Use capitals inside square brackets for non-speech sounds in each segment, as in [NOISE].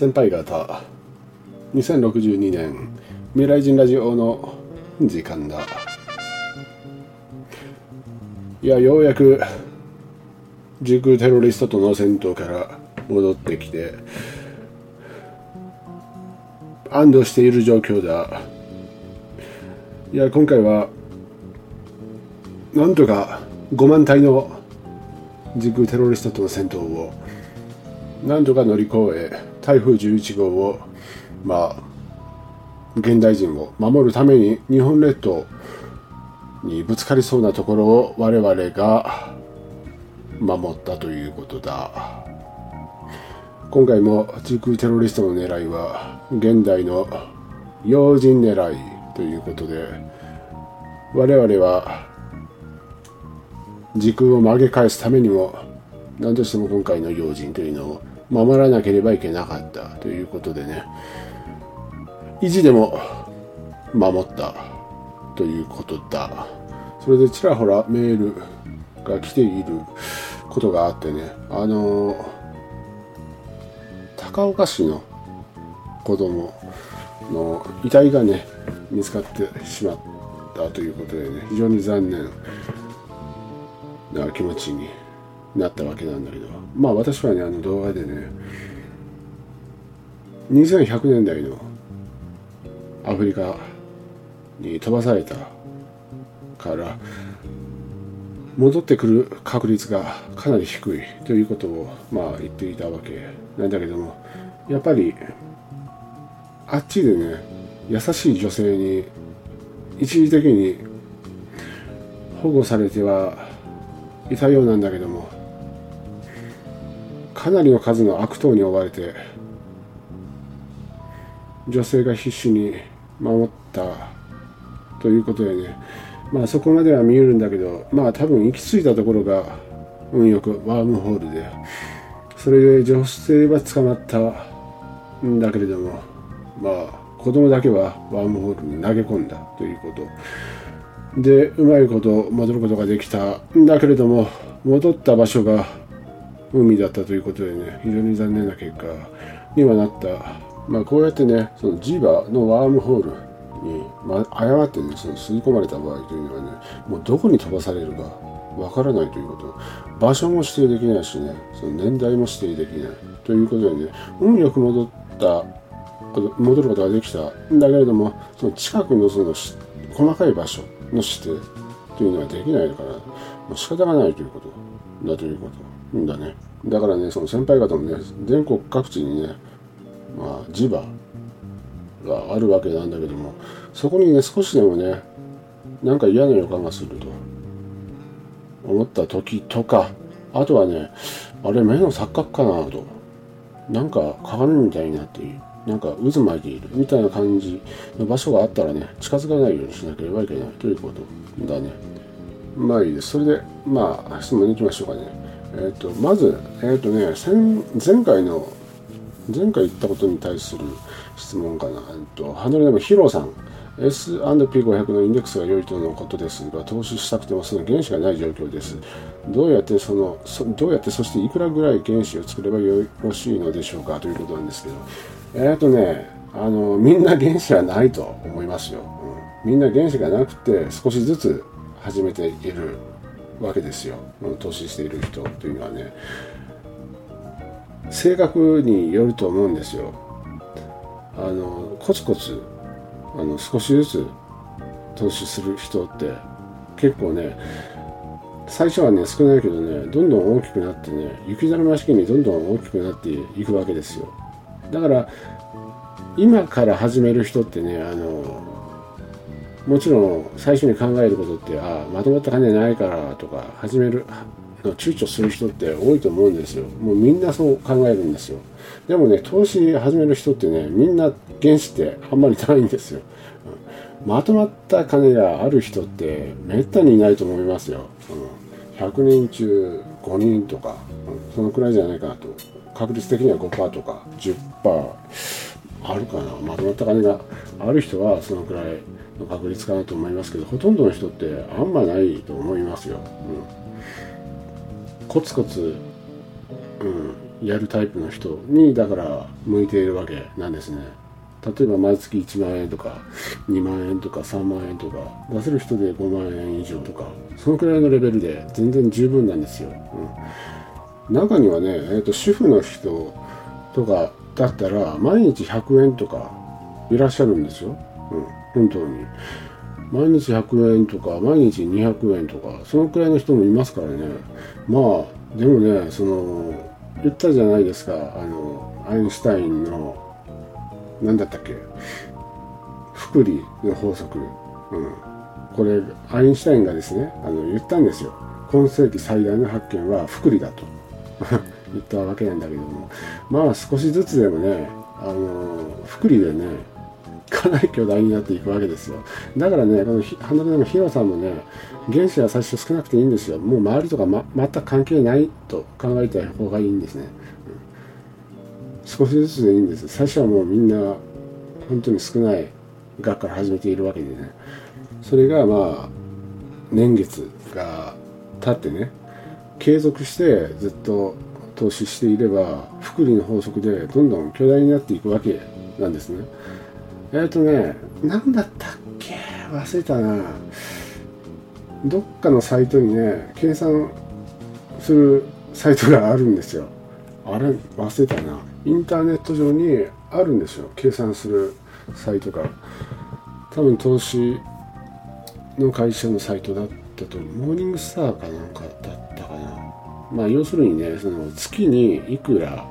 先輩方。2062年未来人ラジオの時間だ。いやようやく時空テロリストとの戦闘から戻ってきて安堵している状況だ。いや今回はなんとか5万体の時空テロリストとの戦闘をなんとか乗り越え台風11号をまあ現代人を守るために日本列島にぶつかりそうなところを我々が守ったということだ。今回も時空テロリストの狙いは現代の要人狙いということで我々は時空を曲げ返すためにも何としても今回の要人というのを守らなければいけなかったということでね。意地でも守ったということだ。それでちらほらメールが来ていることがあってね。あの高岡市の子供の遺体がね見つかってしまったということでね。非常に残念な気持ちになったわけなんだけど。まあ私はねあの動画でね2100年代のアフリカに飛ばされたから戻ってくる確率がかなり低いということをまあ言っていたわけなんだけどもやっぱりあっちでね優しい女性に一時的に保護されてはいたようなんだけどもかなりの数の悪党に追われて女性が必死に守ったということでね。まあそこまでは見えるんだけどまあ多分行き着いたところが運よくワームホールでそれで女性は捕まったんだけれどもまあ子供だけはワームホールに投げ込んだということ。でうまいこと戻ることができたんだけれども戻った場所が海だったということでね非常に残念な結果にはなった。まあ、こうやってねそのジーバのワームホールに、まあ、誤ってねその吸い込まれた場合というのはねもうどこに飛ばされるかわからないということ。場所も指定できないしねその年代も指定できない。ということでね運よく戻った戻ることができた。んだけれどもその近くのその細かい場所の指定というのはできないからもう仕方がないということ。だということ。んだね。だからねその先輩方もね全国各地にねまあ、磁場があるわけなんだけどもそこにね少しでもねなんか嫌な予感がすると思った時とかあとはねあれ目の錯覚かなとなんか鏡みたいになっているなんか渦巻いているみたいな感じの場所があったらね近づかないようにしなければいけないということだね。まあいいです。それでまあ質問に行きましょうかね。え、ー、とまずえ、ー、とね前回の前回言ったことに対する質問かな。とハンドルネームヒロさん。S&P500 のインデックスが良いとのことですが、投資したくてもその原資がない状況です。どうやってその、そどうやってそしていくらぐらい原資を作ればよろしいのでしょうか？ということなんですけど、えっ、ー、とね、あの、みんな原資はないと思いますよ。うん、みんな原資がなくて少しずつ始めているわけですよ。投資している人というのはね。性格によると思うんですよ。あのコツコツあの少しずつ投資する人って結構ね最初はね少ないけどねどんどん大きくなってね雪だるま式にどんどん大きくなっていくわけですよだから今から始める人ってねあのもちろん最初に考えることってあまとまった金ないからとか始める躊躇する人って多いと思うんですよ。もうみんなそう考えるんですよ。でもね、投資始める人ってね、みんな原資ってあんまりないんですよ。まとまった金がある人ってめったにいないと思いますよ。うん、100人中5人とか、そのくらいじゃないかなと。確率的には5%とか10%あるかな。まとまった金がある人はそのくらいの確率かなと思いますけど、ほとんどの人ってあんまないと思いますよ。うんコツコツ、うん、やるタイプの人にだから向いているわけなんですね例えば毎月1万円とか2万円とか3万円とか出せる人で5万円以上とかそのくらいのレベルで全然十分なんですよ、うん、中にはね、えーと、主婦の人とかだったら毎日100円とかいらっしゃるんですよ、うん、本当に。毎日100円とか毎日200円とかそのくらいの人もいますからね。まあでもねその言ったじゃないですか。あのアインシュタインの何だったっけ？福利の法則、うん、これアインシュタインがですねあの言ったんですよ。今世紀最大の発見は福利だと。[LAUGHS] 言ったわけなんだけども。まあ少しずつでもねあの福利でねかなり巨大になっていくわけですよ。だからねこの花田のヒロさんもね原子は最初少なくていいんですよ。もう周りとか、ま、全く関係ないと考えた方がいいんですね、うん、少しずつでいいんです。最初はもうみんな本当に少ない額から始めているわけでね。それがまあ年月が経ってね継続してずっと投資していれば福利の法則でどんどん巨大になっていくわけなんですね。えっ、ー、とね、何だったっけ？忘れたな。どっかのサイトにね、計算するサイトがあるんですよ。あれ、忘れたな。インターネット上にあるんですよ。計算するサイトが。多分投資の会社のサイトだったと、モーニングスターかなんかだった。まあ、要するにね、その月にいくら、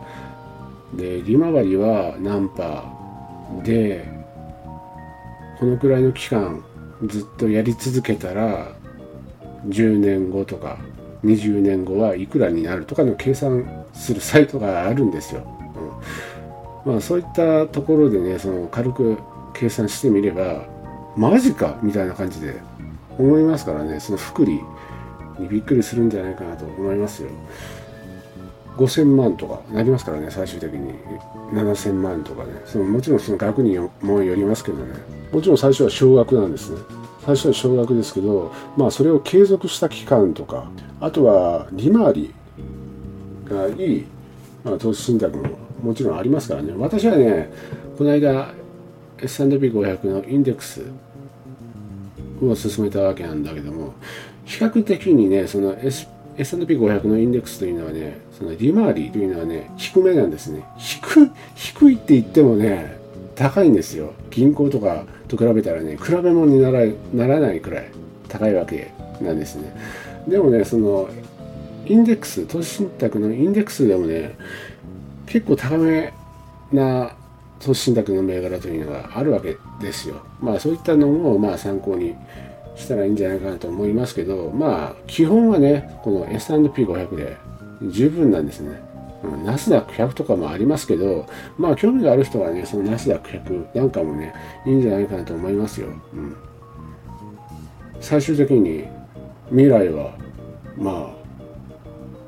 で、利回りは何パーで、このくらいの期間ずっとやり続けたら10年後とか20年後はいくらになるとかの計算するサイトがあるんですよ。うん、まあそういったところでねその軽く計算してみればマジかみたいな感じで思いますからねその福利にびっくりするんじゃないかなと思いますよ。5000万とかなりますからね最終的に。7000万とかね。そのもちろんその額にもよりますけどね。もちろん最初は少額なんですね。最初は少額ですけどまあそれを継続した期間とかあとは利回りがいい、まあ、投資信託ももちろんありますからね。私はねこの間 S&P500 のインデックスを進めたわけなんだけども比較的にねその S&P500 のインデックスというのはね、その利回りというのはね、低めなんですね。低、低いって言ってもね、高いんですよ。銀行とかと比べたらね、比べ物にならならないくらい高いわけなんですね。でもね、その、インデックス、投資信託のインデックスでもね、結構高めな投資信託の銘柄というのがあるわけですよ。まあそういったのもまあ参考にしたらいいんじゃないかなと思いますけど、まあ基本はね、この S&P500 で十分なんですね。ナスダック100とかもありますけど、まあ興味がある人はね、そのナスダック100なんかもね、いいんじゃないかなと思いますよ。うん、最終的に未来は、ま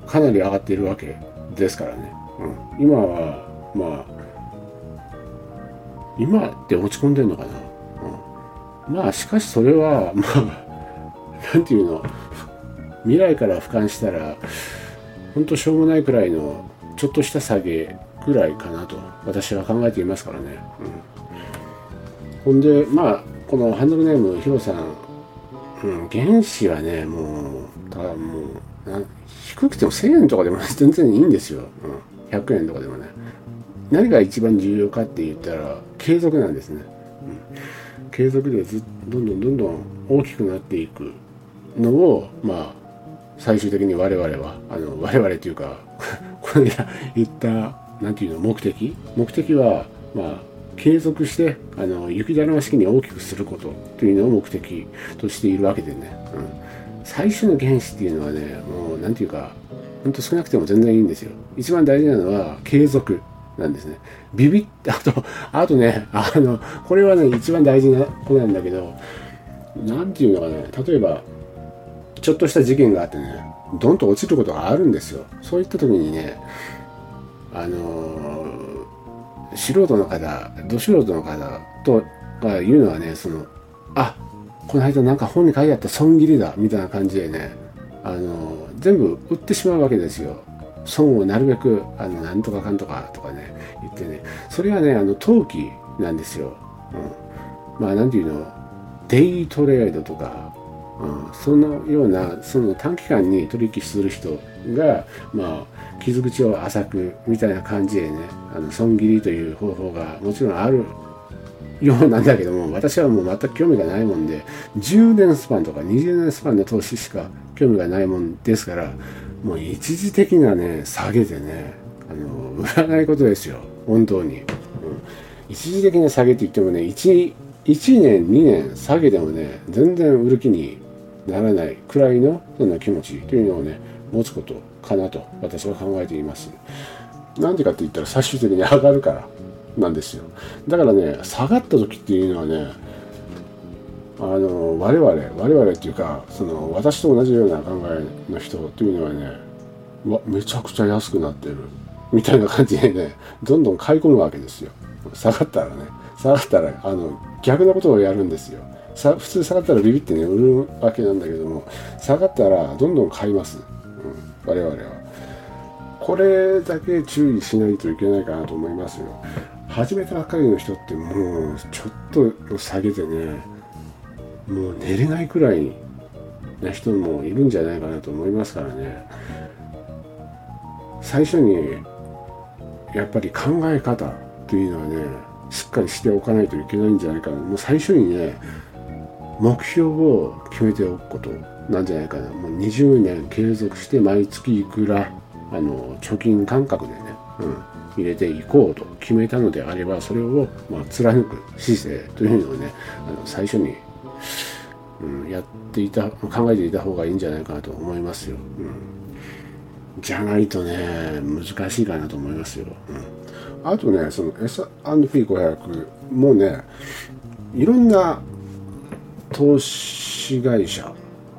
あ、かなり上がっているわけですからね。うん、今は、まあ、今って落ち込んでんのかな。まあ、しかしそれは、まあ、なんていうの、未来から俯瞰したら、本当しょうもないくらいのちょっとした下げぐらいかなと私は考えていますからね、うん、ほんでまあこのハンドルネームヒロさん、うん、原子はねもうただもう低くても1000円とかでも全然いいんですよ、うん、100円とかでもね。何が一番重要かって言ったら継続なんですね、うん、継続でずどんどんどんどん大きくなっていくのをまあ最終的に我々はあの我々というか [LAUGHS] これ言った何て言うの目的？目的はまあ継続してあの雪だるま式に大きくすることというのを目的としているわけでね、うん、最初の原子っていうのはねもう何て言うかほんと少なくても全然いいんですよ。一番大事なのは継続。なんですね。ビビッ [LAUGHS] あとあとねあのこれはね一番大事なことなんだけど何て言うのかね例えばちょっとした事件があってねドンと落ちることがあるんですよ。そういった時にねあのー、素人の方ど素人の方とが言うのはねそのあこの間なんか本に書いてあった損切りだみたいな感じでねあのー、全部売ってしまうわけですよ。損をなるべくあのなんとかかんとかとかね言ってね。それはねあの投機なんですよ、うん、まあなんていうの？デイトレードとか、うん、そのようなその短期間に取引する人がまあ傷口を浅くみたいな感じでねあの損切りという方法がもちろんあるようなんだけども私はもう全く興味がないもんで10年スパンとか20年スパンの投資しか興味がないもんですからもう一時的なね下げでねあの売らないことですよ。本当に、うん、一時的な下げって言ってもね 1, 1年2年下げでもね全然売る気にならないくらいのそんな気持ちというのをね持つことかなと私は考えています。なんでかって言ったら最終的に上がるからなんですよ。だからね下がった時っていうのはねあの我々我々っていうかその私と同じような考えの人っていうのはねわめちゃくちゃ安くなってる。みたいな感じでねどんどん買い込むわけですよ。下がったらね。下がったらあの逆のことをやるんですよ。さ普通下がったらビビってね売るわけなんだけども下がったらどんどん買います、うん、我々は。これだけ注意しないといけないかなと思いますよ。始めたばっかりの人ってもうちょっと下げてねもう寝れないくらいな人もいるんじゃないかなと思いますからね。最初にやっぱり考え方というのはねしっかりしておかないといけないんじゃないかな。もう最初にね目標を決めておくことなんじゃないかな。もう20年継続して毎月いくらあの貯金感覚でね、うん、入れていこうと決めたのであればそれをまあ貫く姿勢というのをねあの最初に、うん、やっていた考えていた方がいいんじゃないかなと思いますよ。うん、じゃないとね難しいかなと思いますよ。うん、あとねその S&P500 もねいろんな投資会社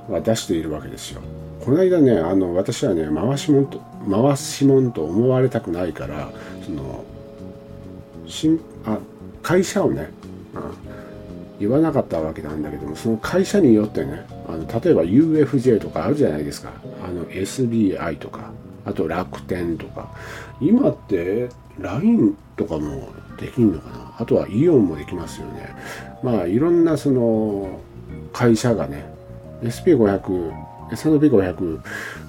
は出しているわけですよ。この間ねあの私はね回しもんと回しもんと思われたくないからそのしんあ会社をね、うん、言わなかったわけなんだけどもその会社によってねあの例えば UFJ とかあるじゃないですかあの SBI とかあと楽天とか今って LINE とかもできんのかな？あとはイオンもできますよねまあいろんなその会社がね SP500 S&P500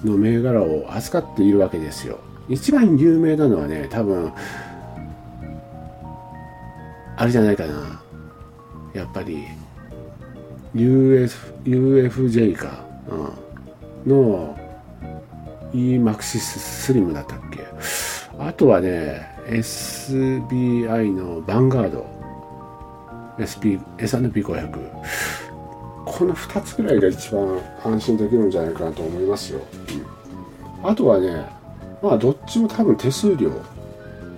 の銘柄を扱っているわけですよ。一番有名なのはね、多分、あれじゃないかな。やっぱり、UF、UFJ か、うん、の EMAXIS スリムだったっけ。あとはね、SBI のヴァンガード、SP、S&P500。この2つぐらいが一番安心できるんじゃないかなと思いますよ。うん、あとはね、まあどっちも多分手数料っ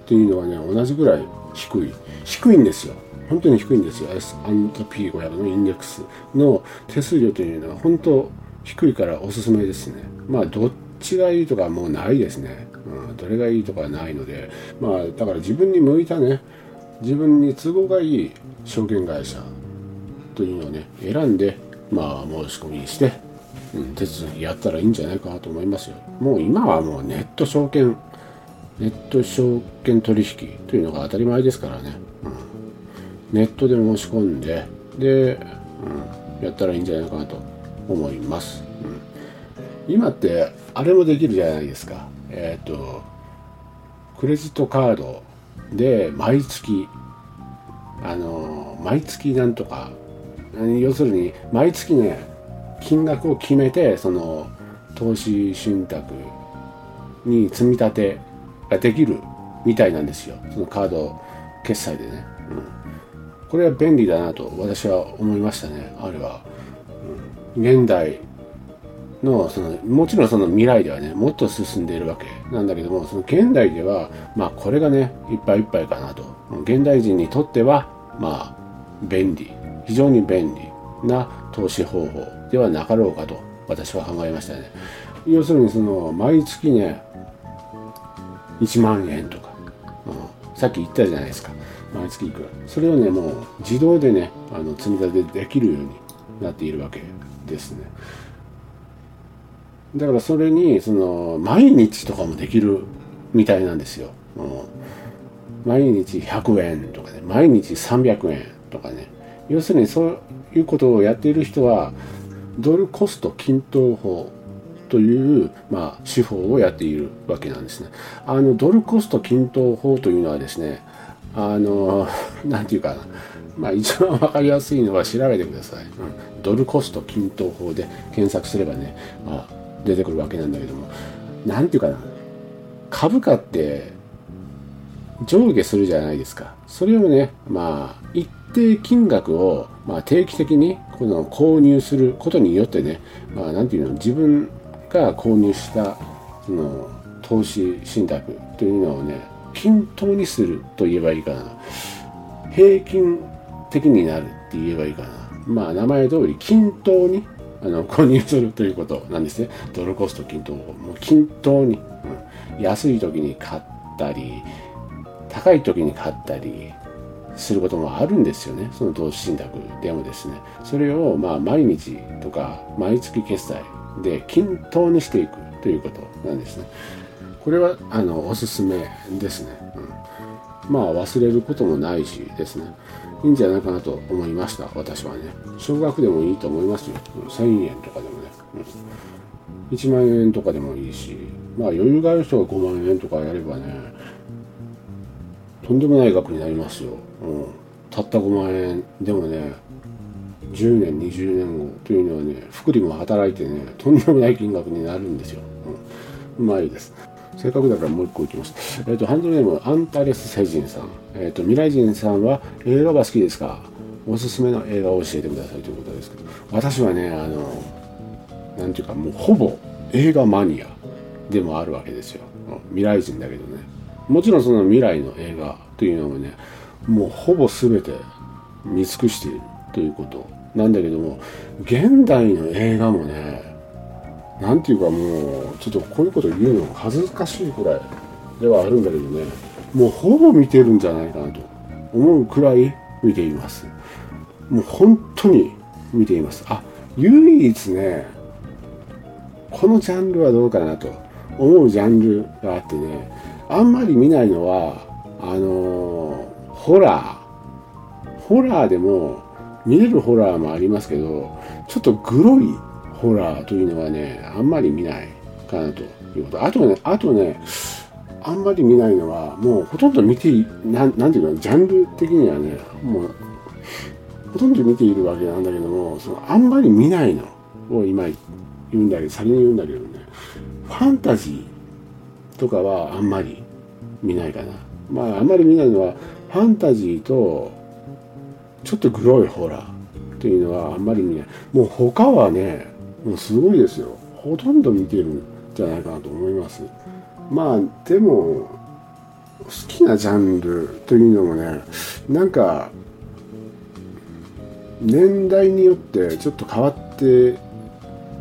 ていうのはね、同じぐらい低い。低いんですよ。本当に低いんですよ。S&P500 のインデックスの手数料というのは本当低いからおすすめですね。まあどっちがいいとかもうないですね。うん、どれがいいとかないので、まあだから自分に向いたね、自分に都合がいい証券会社というのをね選んでまあ申し込みして、うん、手続きやったらいいんじゃないかなと思いますよもう今はもうネット証券ネット証券取引というのが当たり前ですからね、うん、ネットで申し込んでで、うん、やったらいいんじゃないかなと思います、うん、今ってあれもできるじゃないですか。えっ、ー、とクレジットカードで毎月あの毎月なんとか要するに毎月ね金額を決めてその投資信託に積み立てができるみたいなんですよ。そのカード決済でね、うん、これは便利だなと私は思いましたねあれは、現代のそのもちろんその未来ではねもっと進んでいるわけなんだけどもその現代ではまあこれがねいっぱいいっぱいかなと。現代人にとってはまあ便利。非常に便利な投資方法ではなかろうかと私は考えましたね。要するにその毎月ね1万円とか、うん、さっき言ったじゃないですか。毎月いくら。それをねもう自動でねあの積み立てできるようになっているわけですね。だからそれにその毎日とかもできるみたいなんですよ、うん、毎日100円とかね毎日300円とかね。要するにそういうことをやっている人はドルコスト均等法という、まあ、手法をやっているわけなんですね。あのドルコスト均等法というのはですねあの何て言うかな。まあ一番分かりやすいのは調べてください、うん、ドルコスト均等法で検索すればね、まあ、出てくるわけなんだけども。何て言うかな。株価って上下するじゃないですか。それをねまあ一定金額を、まあ、定期的にこの購入することによってねまあ何て言うの自分が購入したその投資信託というのをね均等にすると言えばいいかな。平均的になるって言えばいいかな。まあ名前通り均等にあの購入するということなんですね。ドルコスト均等もう均等に、うん、安い時に買ったり高い時に買ったりすることもあるんですよね。その投資信託でもですね。それをまあ毎日とか毎月決済で均等にしていくということなんですね。これはあのおすすめですね、うん、まあ忘れることもないしですね。いいんじゃないかなと思いました。私はね。少額でもいいと思いますよ。1000円とかでもね、うん、1万円とかでもいいし。まあ余裕がある人が5万円とかやればね。とんでもない額になりますよ、うん、たった5万円でもね10年20年後というのはね福利も働いてねとんでもない金額になるんですよ、うん、うまいです。せっかくだからもう一個いきます。えっ、ー、と、ハンドルネーム、アンタレス星人さん。えっ、ー、と、未来人さんは映画は好きですか？おすすめの映画を教えてくださいということですけど、私はね、あの、なんていうか、もうほぼ映画マニアでもあるわけですよ。未来人だけどね。もちろんその未来の映画というのもね、もうほぼ全て見尽くしているということなんだけども、現代の映画もね、なんていうかもうちょっとこういうこと言うの恥ずかしいくらいではあるんだけどね。もうほぼ見てるんじゃないかなと思うくらい見ています。もう本当に見ています。あ唯一ねこのジャンルはどうかなと思うジャンルがあってね。あんまり見ないのはあのー、ホラー。ホラーでも見れるホラーもありますけどちょっとグロいホラーというのはね、あんまり見ないかなということ。あとね、あとね、あんまり見ないのは、もうほとんど見てい、ななんていうか、ジャンル的にはね、もう、ほとんど見ているわけなんだけども、そのあんまり見ないのを今言うんだけど、先に言うんだけどね、ファンタジーとかはあんまり見ないかな。まあ、あんまり見ないのは、ファンタジーと、ちょっとグロいホラーというのはあんまり見ない。もう他はね、もうすごいですよ。ほとんど見てるんじゃないかなと思います。まあでも好きなジャンルというのもねなんか年代によってちょっと変わって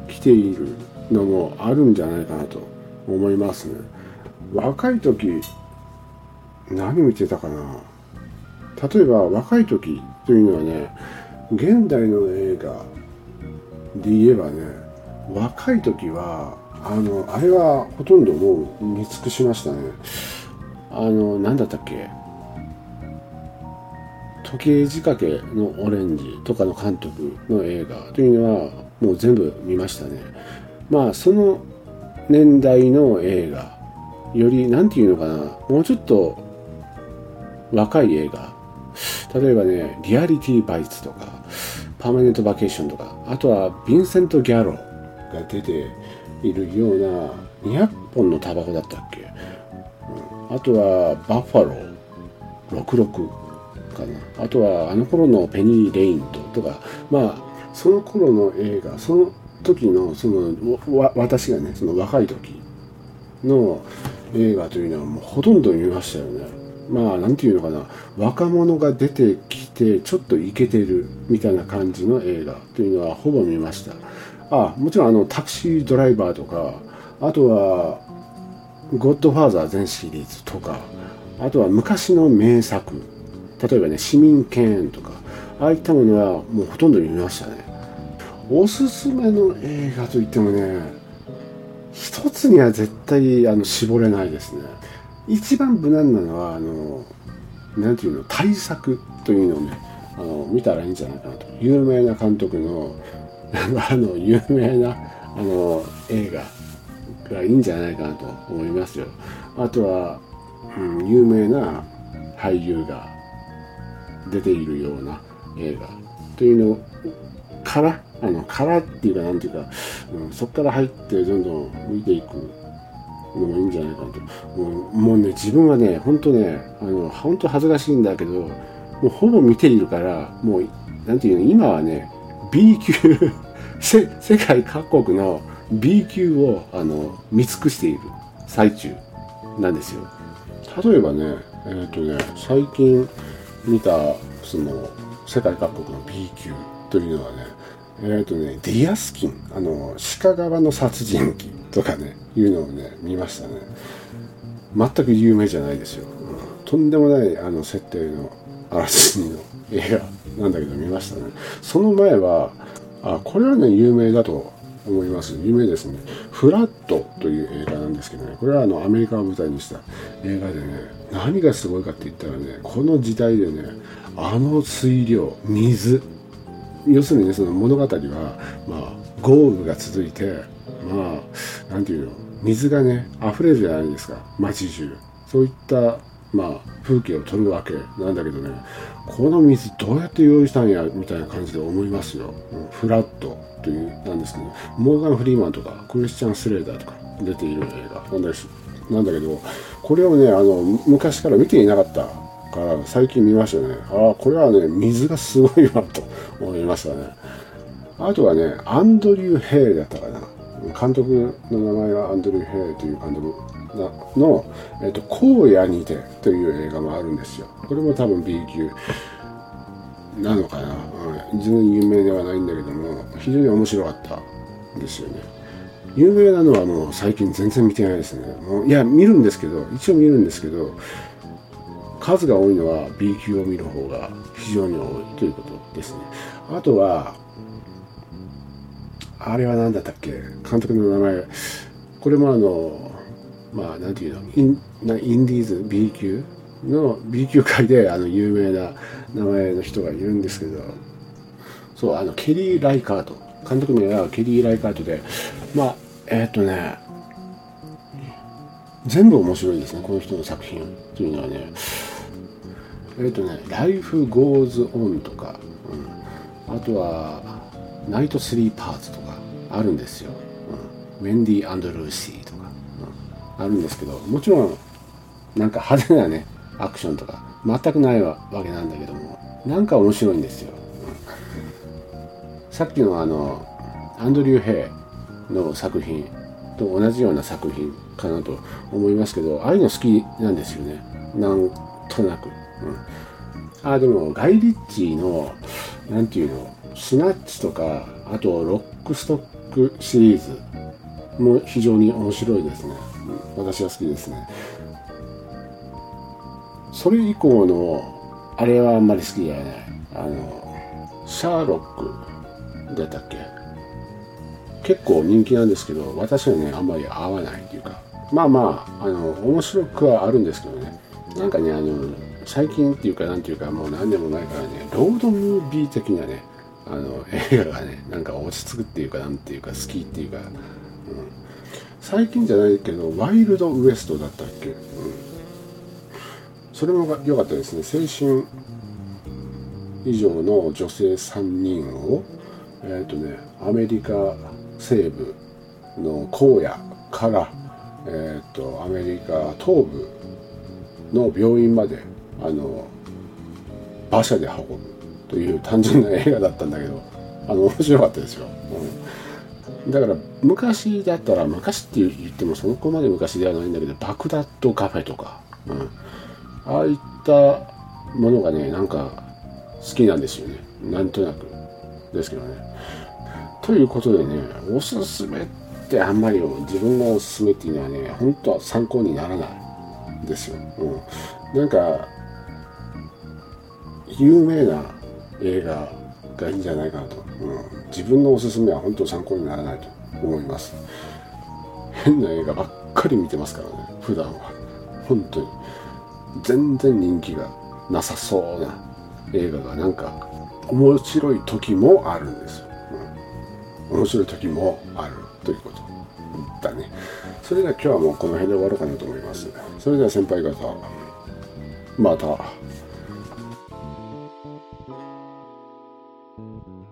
きているのもあるんじゃないかなと思いますね。若い時何見てたかな。例えば若い時というのはね現代の映画で言えばね若い時はあのあれはほとんどもう見尽くしましたね。あの何だったっけ？時計仕掛けのオレンジとかの監督の映画というのはもう全部見ましたね。まあその年代の映画より何て言うのかな？もうちょっと若い映画。例えばねリアリティバイツとか。パーマネントバケーションとか、あとはヴィンセント・ギャロが出ているような200本のタバコだったっけ、うん、あとはバッファロー66かな。あとはあの頃のペニー・レインととか、まあその頃の映画、その時のその私がね、その若い時の映画というのはもうほとんど見ましたよね。まあ何て言うのかな。若者が出てきてちょっとイケてるみたいな感じの映画。というのはほぼ見ました。あもちろんあのタクシードライバーとかあとはゴッドファーザー全シリーズとかあとは昔の名作。例えばね市民権とかああいったものはもうほとんど見ましたね。おすすめの映画といってもね一つには絶対あの絞れないですね。一番無難なのはあのなんていうの対策というのをねあの見たらいいんじゃないかなと。有名な監督の [LAUGHS] あの有名なあの映画がいいんじゃないかなと思いますよ。あとは、うん、有名な俳優が出ているような映画というのからあのからっていうかなんていうか、うん、そこから入ってどんどん見ていくのもいいんじゃないかなと。もうもうね自分はね本当ねあの本当恥ずかしいんだけどもうほぼ見ているからもうなんていうの今はね B 級 [LAUGHS] 世界各国の B 級をあの見尽くしている最中なんですよ。例えばねえっ、ー、とね最近見たその世界各国の B 級というのはねえっ、ー、とねディアスキンあの鹿川の殺人鬼。とかねいうのをね見ましたね。全く有名じゃないですよ、うん、とんでもないあの設定のあらすじの映画なんだけど見ましたね。その前はあこれはね有名だと思います。有名ですね。フラットという映画なんですけどね。これはあのアメリカを舞台にした映画でね何がすごいかって言ったらねこの時代でねあの水量水。要するにねその物語はまあ豪雨が続いてまあなんていうの水がね溢れるじゃないですか街中。そういったまあ風景を撮るわけなんだけどねこの水どうやって用意したんやみたいな感じで思いますよ。フラッドというなんですけどモーガン・フリーマンとかクリスチャン・スレーターとか出ている映画なんです。なんだけどこれをねあの昔から見ていなかったから最近見ましたね。ああこれはね水がすごいわと思いましたね。あとはねアンドリュー・ヘイだったかな。監督の名前はアンドリュー・ヘイという監督の「えっと、荒野にて」という映画もあるんですよ。これも多分 B 級なのかな、うん、自分有名ではないんだけども非常に面白かったんですよね。有名なのはもう最近全然見てないですね。もういや見るんですけど一応見るんですけど数が多いのは B 級を見る方が非常に多いということですね。あとはあれは何だったっけ？監督の名前。これもあのまあなんていうの？インインディーズ？B 級？の B 級界であの有名な名前の人がいるんですけど。そうあのケリー・ライカート。監督名はケリー・ライカートで。まあえー、っとね全部面白いですねこの人の作品というのはね。えー、っとね「Life Goes On」とか、うん、あとは「ナイト・スリー・パーツ」とかあるんですよ、うん、ウェンディアンド・ルーシーとか、うん、あるんですけどもちろんなんか派手なねアクションとか全くないわけなんだけどもなんか面白いんですよ、うん。さっきのあのアンドリュー・ヘイの作品と同じような作品かなと思いますけどああいうの好きなんですよね。なんとなく、うん、ああでもガイ・リッチーの何ていうのスナッチとかあとロックストックシリーズ。も非常に面白いですね、私は好きですね。それ以降のあれはあんまり好きじゃない。あのシャーロックだったっけ？結構人気なんですけど私はねあんまり合わないっていうか。まあまああの面白くはあるんですけどね。なんかねあの最近っていうかなんていうかもう何でもないからねロードムービー的なねあの映画がねなんか落ち着くっていうかなんていうか好きっていうか、うん、最近じゃないけどワイルドウエストだったっけ、うん。それも良かったですね。青春以上の女性3人をえっ、ー、とねアメリカ西部の荒野から、えーと、アメリカ東部の病院まであの馬車で運ぶ。という単純な映画だったんだけどあの面白かったですよ、うん、だから昔だったら昔って言ってもそこまで昔ではないんだけどバクダッドカフェとか、うん。ああいったものがねなんか好きなんですよね。なんとなく。ですけどね。ということでねおすすめってあんまり自分のおすすめっていうのはね本当は参考にならないんですよ、うん、なんか有名な映画がいいんじゃないかなと、うん、自分のおすすめは本当参考にならないと思います。変な映画ばっかり見てますからね。普段は。本当に。全然人気がなさそうな映画がなんか面白い時もあるんです、うん、面白い時もあるということ。だね。それでは今日はもうこの辺で終わろうかなと思います。それでは先輩方また。